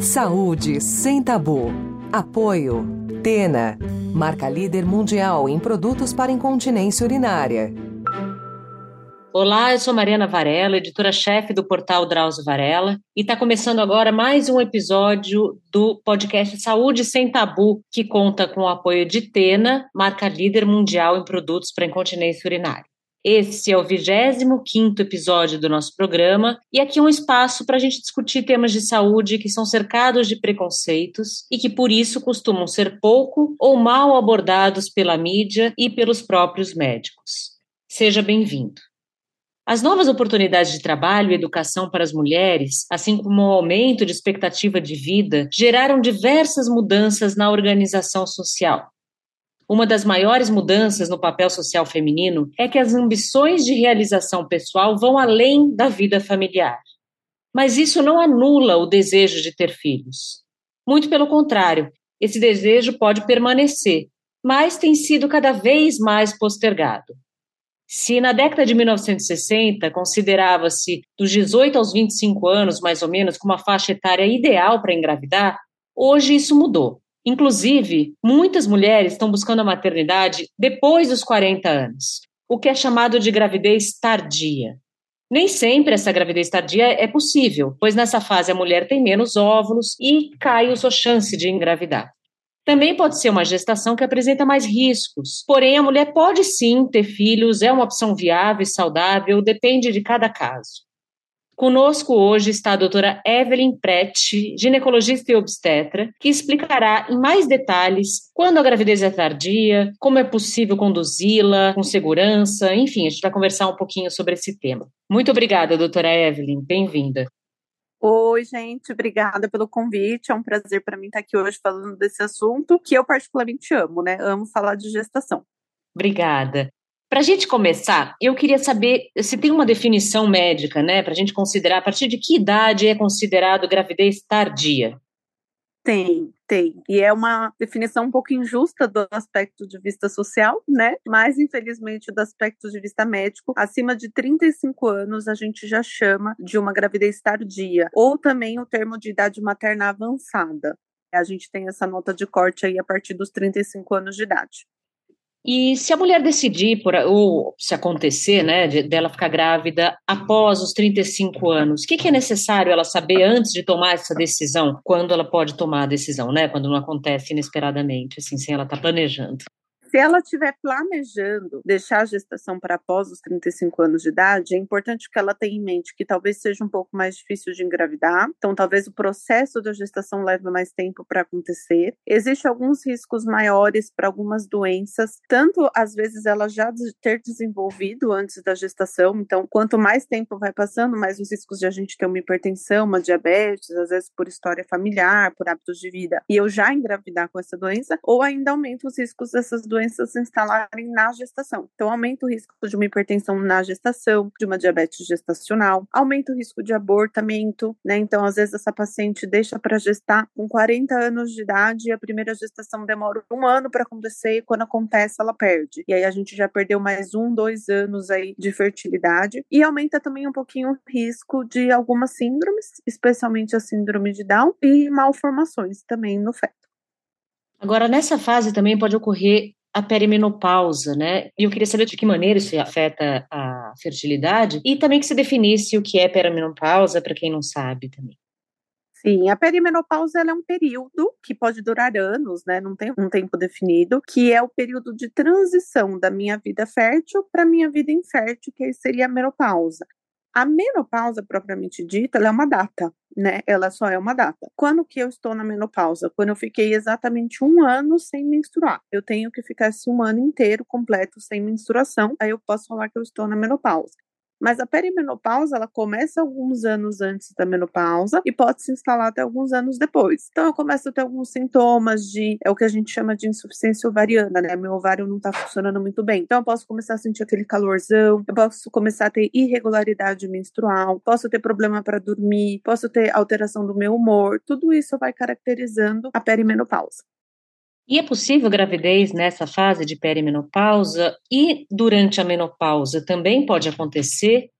Saúde sem tabu. Apoio. Tena. Marca líder mundial em produtos para incontinência urinária. Olá, eu sou Mariana Varela, editora-chefe do portal Drauzio Varela, e está começando agora mais um episódio do podcast Saúde Sem Tabu, que conta com o apoio de Tena, marca líder mundial em produtos para incontinência urinária. Esse é o 25 episódio do nosso programa e aqui é um espaço para a gente discutir temas de saúde que são cercados de preconceitos e que por isso costumam ser pouco ou mal abordados pela mídia e pelos próprios médicos. Seja bem-vindo. As novas oportunidades de trabalho e educação para as mulheres, assim como o aumento de expectativa de vida, geraram diversas mudanças na organização social. Uma das maiores mudanças no papel social feminino é que as ambições de realização pessoal vão além da vida familiar. Mas isso não anula o desejo de ter filhos. Muito pelo contrário, esse desejo pode permanecer, mas tem sido cada vez mais postergado. Se na década de 1960 considerava-se dos 18 aos 25 anos, mais ou menos, como a faixa etária ideal para engravidar, hoje isso mudou. Inclusive, muitas mulheres estão buscando a maternidade depois dos 40 anos, o que é chamado de gravidez tardia. Nem sempre essa gravidez tardia é possível, pois nessa fase a mulher tem menos óvulos e cai a sua chance de engravidar. Também pode ser uma gestação que apresenta mais riscos, porém a mulher pode sim ter filhos, é uma opção viável e saudável, depende de cada caso. Conosco hoje está a doutora Evelyn Prete, ginecologista e obstetra, que explicará em mais detalhes quando a gravidez é tardia, como é possível conduzi-la com segurança, enfim, a gente vai conversar um pouquinho sobre esse tema. Muito obrigada, doutora Evelyn, bem-vinda. Oi, gente, obrigada pelo convite. É um prazer para mim estar aqui hoje falando desse assunto que eu particularmente amo, né? Amo falar de gestação. Obrigada. Para a gente começar, eu queria saber se tem uma definição médica, né, para a gente considerar a partir de que idade é considerado gravidez tardia. Tem, tem. E é uma definição um pouco injusta do aspecto de vista social, né? Mas, infelizmente, do aspecto de vista médico, acima de 35 anos a gente já chama de uma gravidez tardia, ou também o termo de idade materna avançada. A gente tem essa nota de corte aí a partir dos 35 anos de idade. E se a mulher decidir, por, ou se acontecer, né, de, dela ficar grávida após os 35 anos, o que, que, é necessário ela saber antes de tomar essa decisão? Quando ela pode tomar a decisão, né? Quando não acontece inesperadamente, assim, sem ela estar tá planejando. Se ela estiver planejando deixar a gestação para após os 35 anos de idade, é importante que ela tenha em mente que talvez seja um pouco mais difícil de engravidar, então talvez o processo da gestação leve mais tempo para acontecer. Existem alguns riscos maiores para algumas doenças, tanto às vezes ela já ter desenvolvido antes da gestação, então quanto mais tempo vai passando, mais os riscos de a gente ter uma hipertensão, uma diabetes, às vezes por história familiar, por hábitos de vida, e eu já engravidar com essa doença, ou ainda aumenta os riscos dessas doenças doenças se instalarem na gestação. Então, aumenta o risco de uma hipertensão na gestação, de uma diabetes gestacional, aumenta o risco de abortamento, né? Então, às vezes, essa paciente deixa para gestar com 40 anos de idade e a primeira gestação demora um ano para acontecer e quando acontece, ela perde. E aí a gente já perdeu mais um, dois anos aí de fertilidade. E aumenta também um pouquinho o risco de algumas síndromes, especialmente a síndrome de Down e malformações também no feto. Agora, nessa fase também pode ocorrer a perimenopausa, né? E eu queria saber de que maneira isso afeta a fertilidade e também que se definisse o que é perimenopausa para quem não sabe também. Sim, a perimenopausa é um período que pode durar anos, né? Não tem um tempo definido, que é o período de transição da minha vida fértil para minha vida infértil, que seria a menopausa. A menopausa propriamente dita, é uma data, né? Ela só é uma data. Quando que eu estou na menopausa? Quando eu fiquei exatamente um ano sem menstruar. Eu tenho que ficar esse um ano inteiro completo sem menstruação, aí eu posso falar que eu estou na menopausa. Mas a perimenopausa, ela começa alguns anos antes da menopausa e pode se instalar até alguns anos depois. Então, eu começo a ter alguns sintomas de, é o que a gente chama de insuficiência ovariana, né? Meu ovário não tá funcionando muito bem. Então, eu posso começar a sentir aquele calorzão, eu posso começar a ter irregularidade menstrual, posso ter problema para dormir, posso ter alteração do meu humor. Tudo isso vai caracterizando a perimenopausa. E é possível gravidez nessa fase de perimenopausa e durante a menopausa também pode acontecer?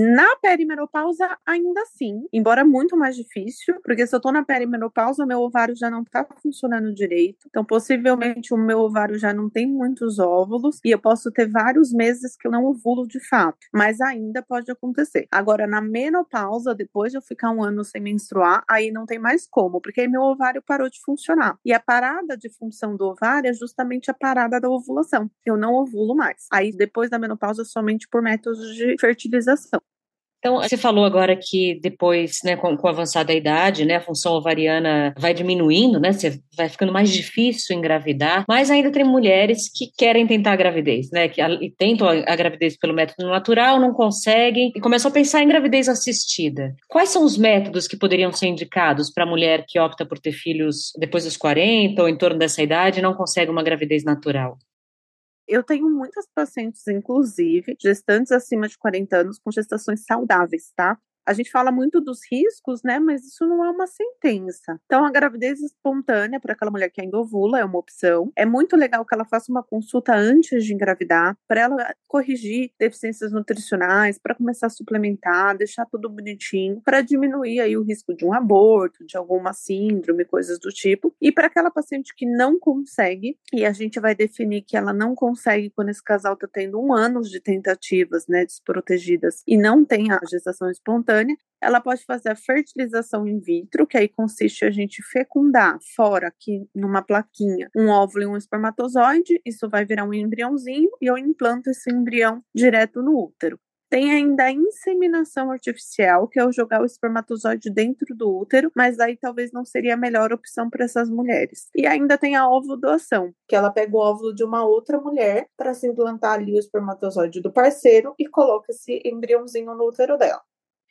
Na perimenopausa, ainda assim, embora muito mais difícil, porque se eu tô na perimenopausa, meu ovário já não tá funcionando direito. Então, possivelmente, o meu ovário já não tem muitos óvulos e eu posso ter vários meses que eu não ovulo de fato. Mas ainda pode acontecer. Agora, na menopausa, depois de eu ficar um ano sem menstruar, aí não tem mais como, porque aí meu ovário parou de funcionar. E a parada de função do ovário é justamente a parada da ovulação. Eu não ovulo mais. Aí, depois da menopausa, somente por métodos de fertilização. Então, você falou agora que depois, né, com, com a avançada idade, né, a função ovariana vai diminuindo, né, você vai ficando mais difícil engravidar, mas ainda tem mulheres que querem tentar a gravidez, né, que e tentam a, a gravidez pelo método natural, não conseguem e começam a pensar em gravidez assistida. Quais são os métodos que poderiam ser indicados para a mulher que opta por ter filhos depois dos 40 ou em torno dessa idade e não consegue uma gravidez natural? Eu tenho muitas pacientes, inclusive, gestantes acima de 40 anos com gestações saudáveis, tá? A gente fala muito dos riscos, né? Mas isso não é uma sentença. Então, a gravidez espontânea para aquela mulher que ainda ovula é uma opção. É muito legal que ela faça uma consulta antes de engravidar, para ela corrigir deficiências nutricionais, para começar a suplementar, deixar tudo bonitinho, para diminuir aí o risco de um aborto, de alguma síndrome, coisas do tipo. E para aquela paciente que não consegue, e a gente vai definir que ela não consegue quando esse casal está tendo um ano de tentativas, né, desprotegidas, e não tem a gestação espontânea espontânea, ela pode fazer a fertilização in vitro, que aí consiste a gente fecundar fora aqui numa plaquinha um óvulo e um espermatozoide, isso vai virar um embriãozinho e eu implanto esse embrião direto no útero. Tem ainda a inseminação artificial, que é o jogar o espermatozoide dentro do útero, mas aí talvez não seria a melhor opção para essas mulheres. E ainda tem a ovodoação, que ela pega o óvulo de uma outra mulher para se implantar ali o espermatozoide do parceiro e coloca esse embriãozinho no útero dela.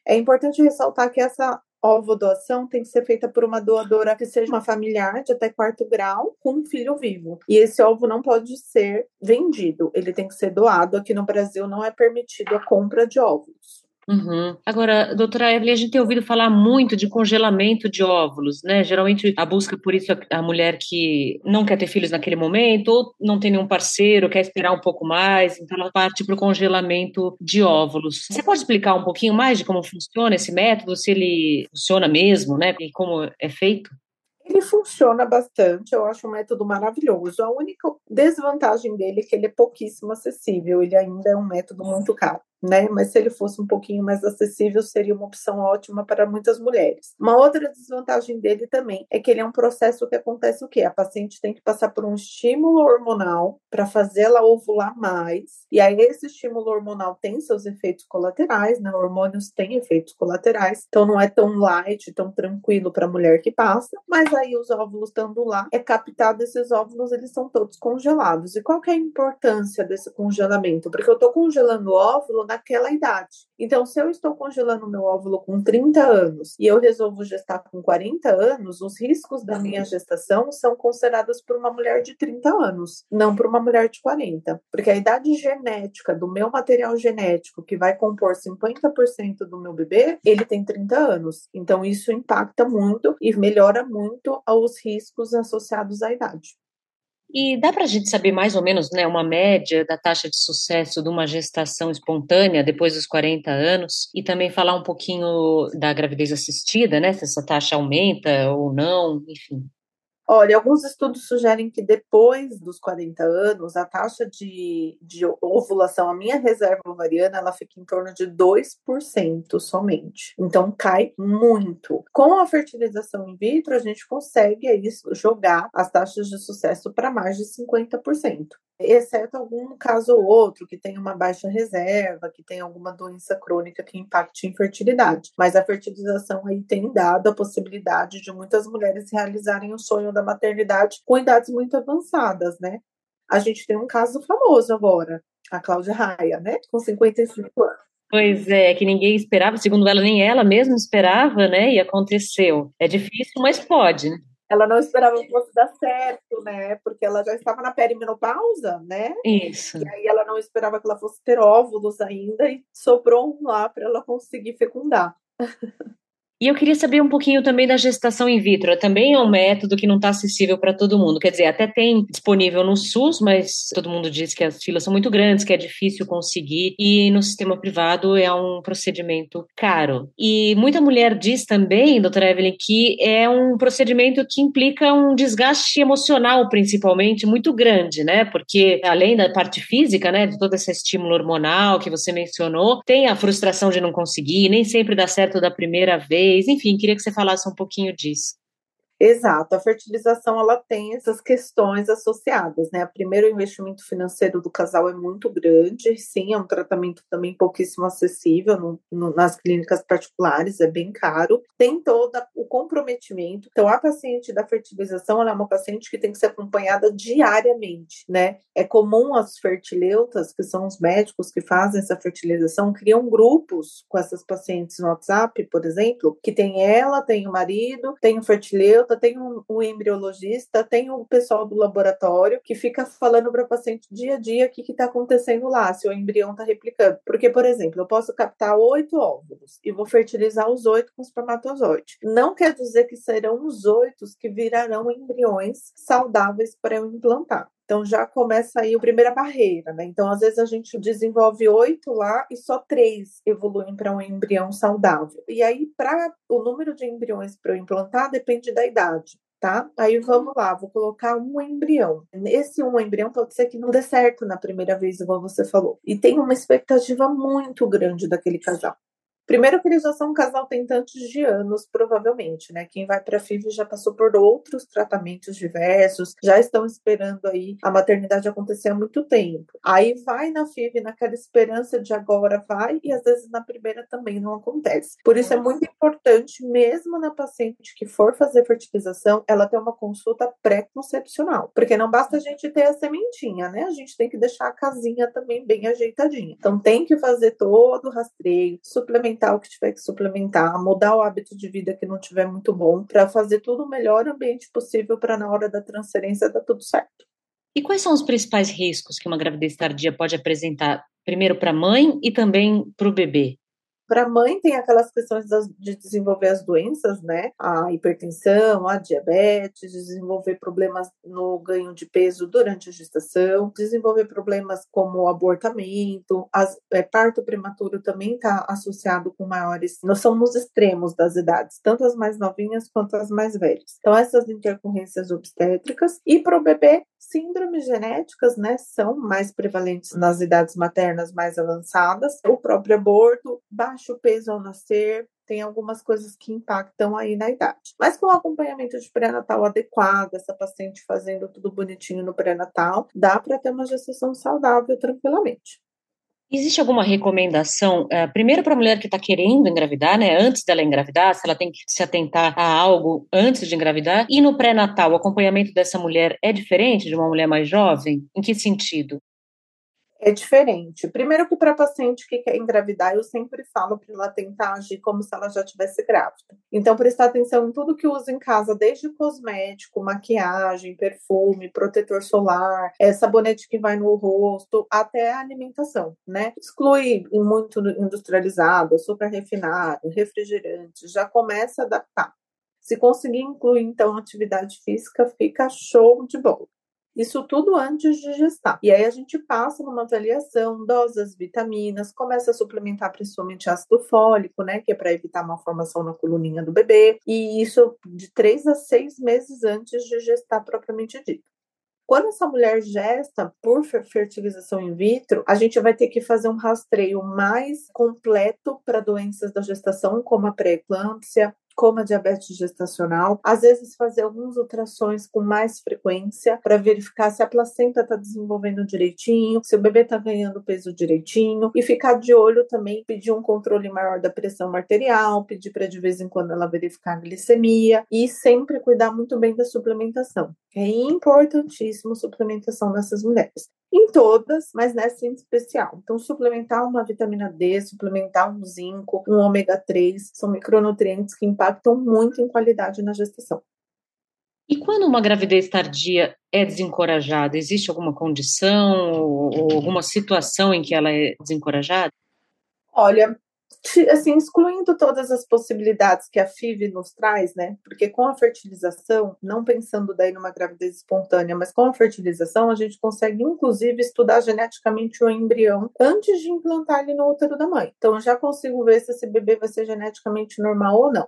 É importante ressaltar que essa ovodoação tem que ser feita por uma doadora que seja uma familiar de até quarto grau com um filho vivo. E esse ovo não pode ser vendido, ele tem que ser doado. Aqui no Brasil não é permitido a compra de óvulos. Uhum. Agora, doutora Evelyn, a gente tem ouvido falar muito de congelamento de óvulos, né? Geralmente a busca por isso a mulher que não quer ter filhos naquele momento, ou não tem nenhum parceiro, quer esperar um pouco mais, então ela parte para o congelamento de óvulos. Você pode explicar um pouquinho mais de como funciona esse método, se ele funciona mesmo, né? E como é feito? Ele funciona bastante, eu acho um método maravilhoso. A única desvantagem dele é que ele é pouquíssimo acessível, ele ainda é um método muito caro né? Mas se ele fosse um pouquinho mais acessível, seria uma opção ótima para muitas mulheres. Uma outra desvantagem dele também é que ele é um processo que acontece o quê? A paciente tem que passar por um estímulo hormonal para fazê-la ovular mais. E aí esse estímulo hormonal tem seus efeitos colaterais, né? Hormônios têm efeitos colaterais, então não é tão light, tão tranquilo para a mulher que passa, mas aí os óvulos estando lá, é captado esses óvulos, eles são todos congelados. E qual que é a importância desse congelamento? Porque eu estou congelando o óvulo naquela idade. Então, se eu estou congelando meu óvulo com 30 anos e eu resolvo gestar com 40 anos, os riscos da minha gestação são considerados por uma mulher de 30 anos, não por uma mulher de 40. Porque a idade genética do meu material genético, que vai compor 50% do meu bebê, ele tem 30 anos. Então, isso impacta muito e melhora muito os riscos associados à idade. E dá para a gente saber mais ou menos né, uma média da taxa de sucesso de uma gestação espontânea depois dos 40 anos e também falar um pouquinho da gravidez assistida, né? Se essa taxa aumenta ou não, enfim. Olha, alguns estudos sugerem que depois dos 40 anos, a taxa de, de ovulação, a minha reserva ovariana, ela fica em torno de 2% somente. Então, cai muito. Com a fertilização in vitro, a gente consegue aí jogar as taxas de sucesso para mais de 50% exceto algum caso ou outro que tem uma baixa reserva, que tem alguma doença crônica que impacte a infertilidade. Mas a fertilização aí tem dado a possibilidade de muitas mulheres realizarem o sonho da maternidade com idades muito avançadas, né? A gente tem um caso famoso agora, a Cláudia Raia, né? Com 55 anos. Pois é, que ninguém esperava, segundo ela, nem ela mesma esperava, né? E aconteceu. É difícil, mas pode, né? Ela não esperava que fosse dar certo, né? Porque ela já estava na perimenopausa, né? Isso. E aí ela não esperava que ela fosse ter óvulos ainda e sobrou um lá para ela conseguir fecundar. E eu queria saber um pouquinho também da gestação in vitro. Também é um método que não está acessível para todo mundo. Quer dizer, até tem disponível no SUS, mas todo mundo diz que as filas são muito grandes, que é difícil conseguir. E no sistema privado é um procedimento caro. E muita mulher diz também, doutora Evelyn, que é um procedimento que implica um desgaste emocional, principalmente, muito grande, né? Porque além da parte física, né, de todo esse estímulo hormonal que você mencionou, tem a frustração de não conseguir, nem sempre dá certo da primeira vez enfim, queria que você falasse um pouquinho disso. Exato, a fertilização ela tem essas questões associadas, né? Primeiro, o investimento financeiro do casal é muito grande, sim, é um tratamento também pouquíssimo acessível no, no, nas clínicas particulares, é bem caro. Tem todo o comprometimento. Então, a paciente da fertilização ela é uma paciente que tem que ser acompanhada diariamente, né? É comum as fertileutas, que são os médicos que fazem essa fertilização, criam grupos com essas pacientes no WhatsApp, por exemplo, que tem ela, tem o marido, tem o fertileuta tem um, um, embriologista, tem o pessoal do laboratório que fica falando para o paciente dia a dia o que está acontecendo lá, se o embrião está replicando. Porque, por exemplo, eu posso captar oito óvulos e vou fertilizar os oito com espermatozoide. Não quer dizer que serão os oito que virarão embriões saudáveis para eu implantar. Então já começa aí a primeira barreira, né? Então, às vezes a gente desenvolve oito lá e só três evoluem para um embrião saudável. E aí, para o número de embriões para eu implantar, depende da idade. Tá? Aí vamos lá, vou colocar um embrião. Esse um embrião pode ser que não dê certo na primeira vez, igual você falou. E tem uma expectativa muito grande daquele casal. Primeiro que eles já são um casal tentantes de anos, provavelmente, né? Quem vai para FIV já passou por outros tratamentos diversos, já estão esperando aí a maternidade acontecer há muito tempo. Aí vai na FIV naquela esperança de agora vai e às vezes na primeira também não acontece. Por isso é muito importante, mesmo na paciente que for fazer fertilização, ela ter uma consulta pré-concepcional, porque não basta a gente ter a sementinha, né? A gente tem que deixar a casinha também bem ajeitadinha. Então tem que fazer todo o rastreio, suplementar suplementar o que tiver que suplementar, mudar o hábito de vida que não tiver muito bom, para fazer tudo o melhor ambiente possível para na hora da transferência dar tudo certo. E quais são os principais riscos que uma gravidez tardia pode apresentar, primeiro para a mãe e também para o bebê? Para a mãe tem aquelas questões de desenvolver as doenças, né? A hipertensão, a diabetes, desenvolver problemas no ganho de peso durante a gestação, desenvolver problemas como abortamento, as, é, parto prematuro também está associado com maiores, nós somos extremos das idades, tanto as mais novinhas quanto as mais velhas. Então essas intercorrências obstétricas e para o bebê síndromes genéticas, né, são mais prevalentes nas idades maternas mais avançadas. O próprio aborto, baixo peso ao nascer, tem algumas coisas que impactam aí na idade. Mas com o acompanhamento de pré-natal adequado, essa paciente fazendo tudo bonitinho no pré-natal, dá para ter uma gestação saudável tranquilamente. Existe alguma recomendação, uh, primeiro para a mulher que está querendo engravidar, né, antes dela engravidar, se ela tem que se atentar a algo antes de engravidar, e no pré-natal, o acompanhamento dessa mulher é diferente de uma mulher mais jovem? Em que sentido? É diferente. Primeiro que para paciente que quer engravidar, eu sempre falo para ela tentar agir como se ela já tivesse grávida. Então, prestar atenção em tudo que usa em casa, desde cosmético, maquiagem, perfume, protetor solar, é, sabonete que vai no rosto, até a alimentação, né? Exclui muito industrializado, açúcar refinado, refrigerante, já começa a adaptar. Se conseguir incluir, então, atividade física, fica show de bola. Isso tudo antes de gestar. E aí a gente passa numa avaliação, dosas, vitaminas, começa a suplementar principalmente ácido fólico, né? Que é para evitar malformação na coluninha do bebê. E isso de três a seis meses antes de gestar propriamente dito. Quando essa mulher gesta por fertilização in vitro, a gente vai ter que fazer um rastreio mais completo para doenças da gestação, como a pré-eclâmpsia, como a diabetes gestacional, às vezes fazer alguns ultrassons com mais frequência para verificar se a placenta está desenvolvendo direitinho, se o bebê está ganhando peso direitinho e ficar de olho também, pedir um controle maior da pressão arterial, pedir para de vez em quando ela verificar a glicemia e sempre cuidar muito bem da suplementação. É importantíssimo suplementação nessas mulheres em todas, mas nessa em especial. Então, suplementar uma vitamina D, suplementar um zinco, um ômega 3, são micronutrientes que impactam muito em qualidade na gestação. E quando uma gravidez tardia é desencorajada, existe alguma condição ou, alguma situação em que ela é desencorajada? Olha, assim, excluindo todas as possibilidades que a FIV nos traz, né? Porque com a fertilização, não pensando daí numa gravidez espontânea, mas com a fertilização, a gente consegue, inclusive, estudar geneticamente o embrião antes de implantar ele no útero da mãe. Então, já consigo ver se esse bebê vai ser geneticamente normal ou não.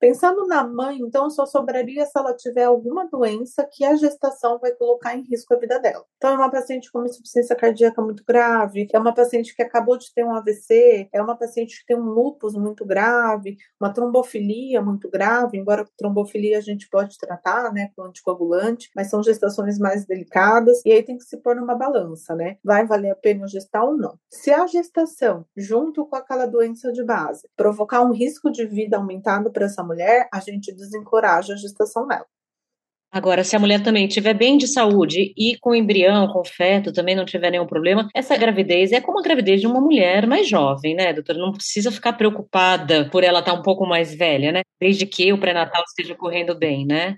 Pensando na mãe, então, só sobraria se ela tiver alguma doença que a gestação vai colocar em risco a vida dela. Então, é uma paciente com uma insuficiência cardíaca muito grave, é uma paciente que acabou de ter um AVC, é uma paciente que tem um lúpus muito grave, uma trombofilia muito grave, embora trombofilia a gente pode tratar, né, com anticoagulante, mas são gestações mais delicadas, e aí tem que se pôr numa balança, né? Vai valer a pena gestar ou não? Se a gestação, junto com aquela doença de base, provocar um risco de vida aumentado para essa mulher, a gente desencoraja a gestação dela. Agora, se a mulher também estiver bem de saúde e com embrião, com feto, também não tiver nenhum problema, essa gravidez é como a gravidez de uma mulher mais jovem, né, doutora? Não precisa ficar preocupada por ela estar um pouco mais velha, né? Desde que o pré-natal esteja correndo bem, né?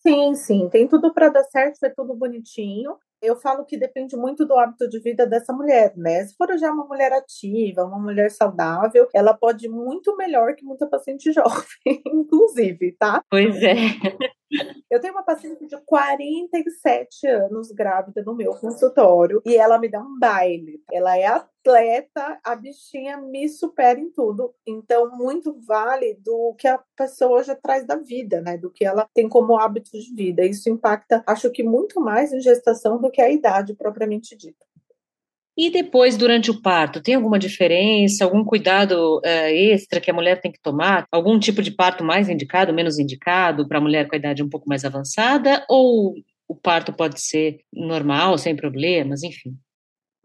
Sim, sim, tem tudo para dar certo, é tudo bonitinho eu falo que depende muito do hábito de vida dessa mulher, né? Se for já uma mulher ativa, uma mulher saudável, ela pode ir muito melhor que muita paciente jovem, inclusive, tá? Pois é. Eu tenho uma paciente de 47 anos grávida no meu consultório e ela me dá um baile. Ela é atleta, a bichinha me supera em tudo. Então, muito vale do que a pessoa já traz da vida, né? Do que ela tem como hábito de vida. Isso impacta, acho que muito mais em gestação do que a idade propriamente dita. E depois, durante o parto, tem alguma diferença, algum cuidado uh, extra que a mulher tem que tomar? Algum tipo de parto mais indicado, menos indicado para a mulher com a idade um pouco mais avançada? Ou o parto pode ser normal, sem problemas, enfim?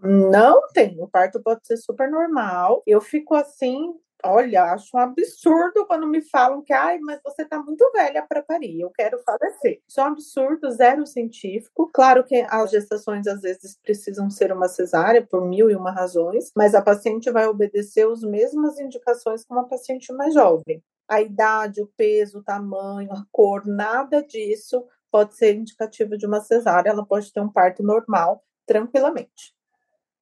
Não tem, o parto pode ser super normal. Eu fico assim, Olha, acho um absurdo quando me falam que, ai, mas você tá muito velha para parir, eu quero falecer. Isso é um absurdo, zero científico. Claro que as gestações às vezes precisam ser uma cesárea por mil e uma razões, mas a paciente vai obedecer as mesmas indicações que uma paciente mais jovem. A idade, o peso, o tamanho, a cor, nada disso pode ser indicativo de uma cesárea, ela pode ter um parto normal tranquilamente.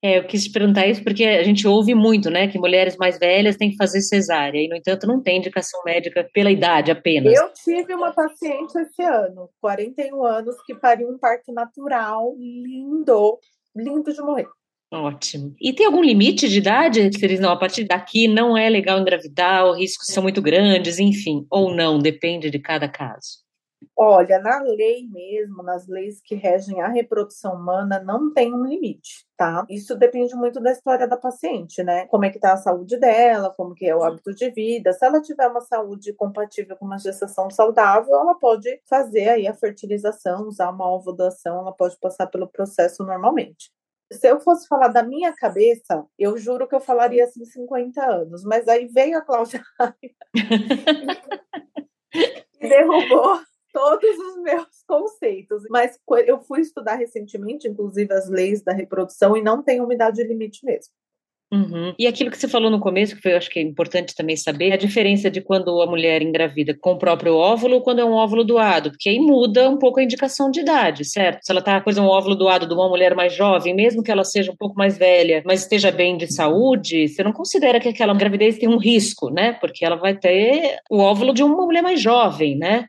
É, eu quis te perguntar isso porque a gente ouve muito, né, que mulheres mais velhas têm que fazer cesárea, e, no entanto, não tem indicação médica pela idade apenas. Eu tive uma paciente esse ano, 41 anos, que pariu um parto natural, lindo, lindo de morrer. Ótimo. E tem algum limite de idade? Se eles não, a partir daqui não é legal engravidar, os riscos são muito grandes, enfim, ou não, depende de cada caso. Olha, na lei mesmo, nas leis que regem a reprodução humana, não tem um limite, tá? Isso depende muito da história da paciente, né? Como é que tá a saúde dela, como que é o hábito de vida. Se ela tiver uma saúde compatível com uma gestação saudável, ela pode fazer aí a fertilização, usar uma ovulação, ela pode passar pelo processo normalmente. Se eu fosse falar da minha cabeça, eu juro que eu falaria assim 50 anos, mas aí veio a Cláudia e derrubou todos os meus conceitos. Mas eu fui estudar recentemente, inclusive, as leis da reprodução, e não tem umidade limite mesmo. Uhum. E aquilo que você falou no começo, que foi, eu acho que é importante também saber, a diferença de quando a mulher engravida com o próprio óvulo ou quando é um óvulo doado, porque aí muda um pouco a indicação de idade, certo? Se ela está com um óvulo doado de uma mulher mais jovem, mesmo que ela seja um pouco mais velha, mas esteja bem de saúde, você não considera que aquela gravidez tem um risco, né? Porque ela vai ter o óvulo de uma mulher mais jovem, né?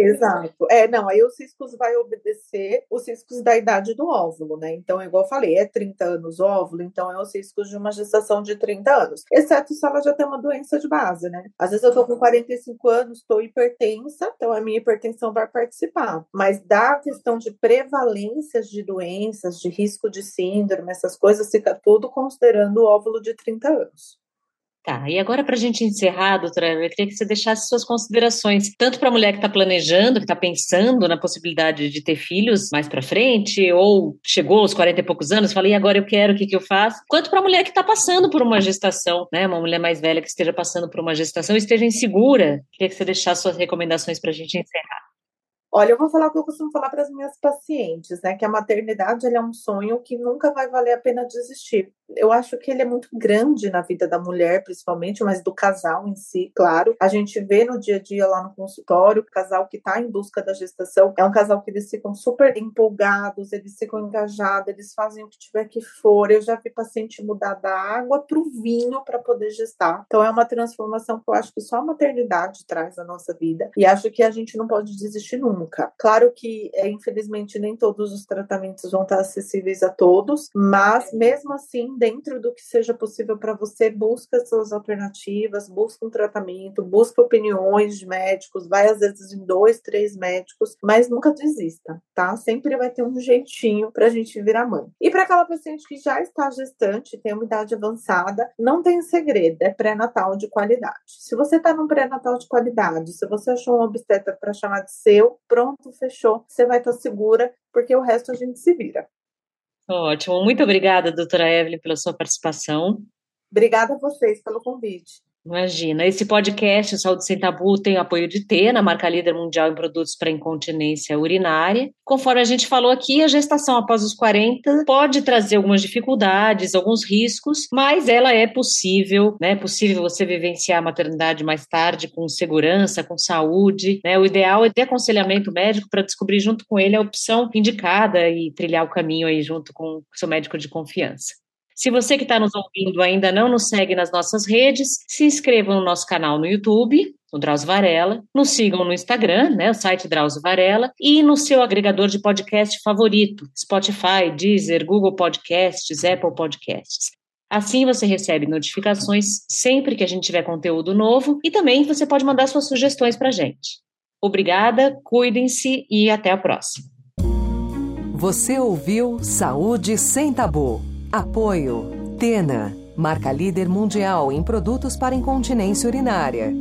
Exato. É, não, aí os ciscos vai obedecer os ciscos da idade do óvulo, né? Então, igual eu falei, é 30 anos óvulo, então é os ciscos de uma gestação de 30 anos. Exceto se ela já tem uma doença de base, né? Às vezes eu tô com 45 anos, tô hipertensa, então a minha hipertensão vai participar. Mas da questão de prevalências de doenças, de risco de síndrome, essas coisas, fica tudo considerando o óvulo de 30 anos. Tá, e agora para a gente encerrar, doutora, eu queria que você deixasse suas considerações, tanto para a mulher que está planejando, que está pensando na possibilidade de ter filhos mais para frente, ou chegou aos 40 e poucos anos, falei, agora eu quero, o que, que eu faço? Quanto para a mulher que está passando por uma gestação, né? Uma mulher mais velha que esteja passando por uma gestação e esteja insegura. Queria que você deixasse suas recomendações para a gente encerrar. Olha, eu vou falar o que eu costumo falar para as minhas pacientes, né? Que a maternidade é um sonho que nunca vai valer a pena desistir. Eu acho que ele é muito grande na vida da mulher, principalmente, mas do casal em si, claro. A gente vê no dia a dia lá no consultório, o casal que está em busca da gestação é um casal que eles ficam super empolgados, eles ficam engajados, eles fazem o que tiver que for. Eu já vi paciente mudar da água para o vinho para poder gestar. Então é uma transformação que eu acho que só a maternidade traz na nossa vida e acho que a gente não pode desistir nunca. Claro que, é, infelizmente, nem todos os tratamentos vão estar acessíveis a todos, mas mesmo assim, dentro do que seja possível para você, busca suas alternativas, busca um tratamento, busca opiniões de médicos, vai às vezes em dois, três médicos, mas nunca desista, tá? Sempre vai ter um jeitinho para a gente virar mãe. E para aquela paciente que já está gestante, tem uma idade avançada, não tem segredo, é pré-natal de qualidade. Se você está num pré-natal de qualidade, se você achou um obstetra para chamar de seu, pronto, fechou, você vai estar tá segura, porque o resto a gente se vira. Ótimo. Muito obrigada, doutora Evelyn, pela sua participação. Obrigada a vocês pelo convite. Imagina, esse podcast Saúde Sem Tabu tem apoio de Tena, marca líder mundial em produtos para incontinência urinária. Conforme a gente falou aqui, a gestação após os 40 pode trazer algumas dificuldades, alguns riscos, mas ela é possível, né? É possível você vivenciar a maternidade mais tarde com segurança, com saúde, né? O ideal é ter aconselhamento médico para descobrir junto com ele a opção indicada e trilhar o caminho aí junto com o seu médico de confiança. Se você que está nos ouvindo ainda não nos segue nas nossas redes, se inscreva no nosso canal no YouTube, no Drauzio Varela, nos sigam no Instagram, né, o site Drauzio Varela, e no seu agregador de podcast favorito, Spotify, Deezer, Google Podcasts, Apple Podcasts. Assim você recebe notificações sempre que a gente tiver conteúdo novo e também você pode mandar suas sugestões para a gente. Obrigada, cuidem-se e até a próxima. Você ouviu Saúde Sem Tabu. Apoio. Tena, marca líder mundial em produtos para incontinência urinária.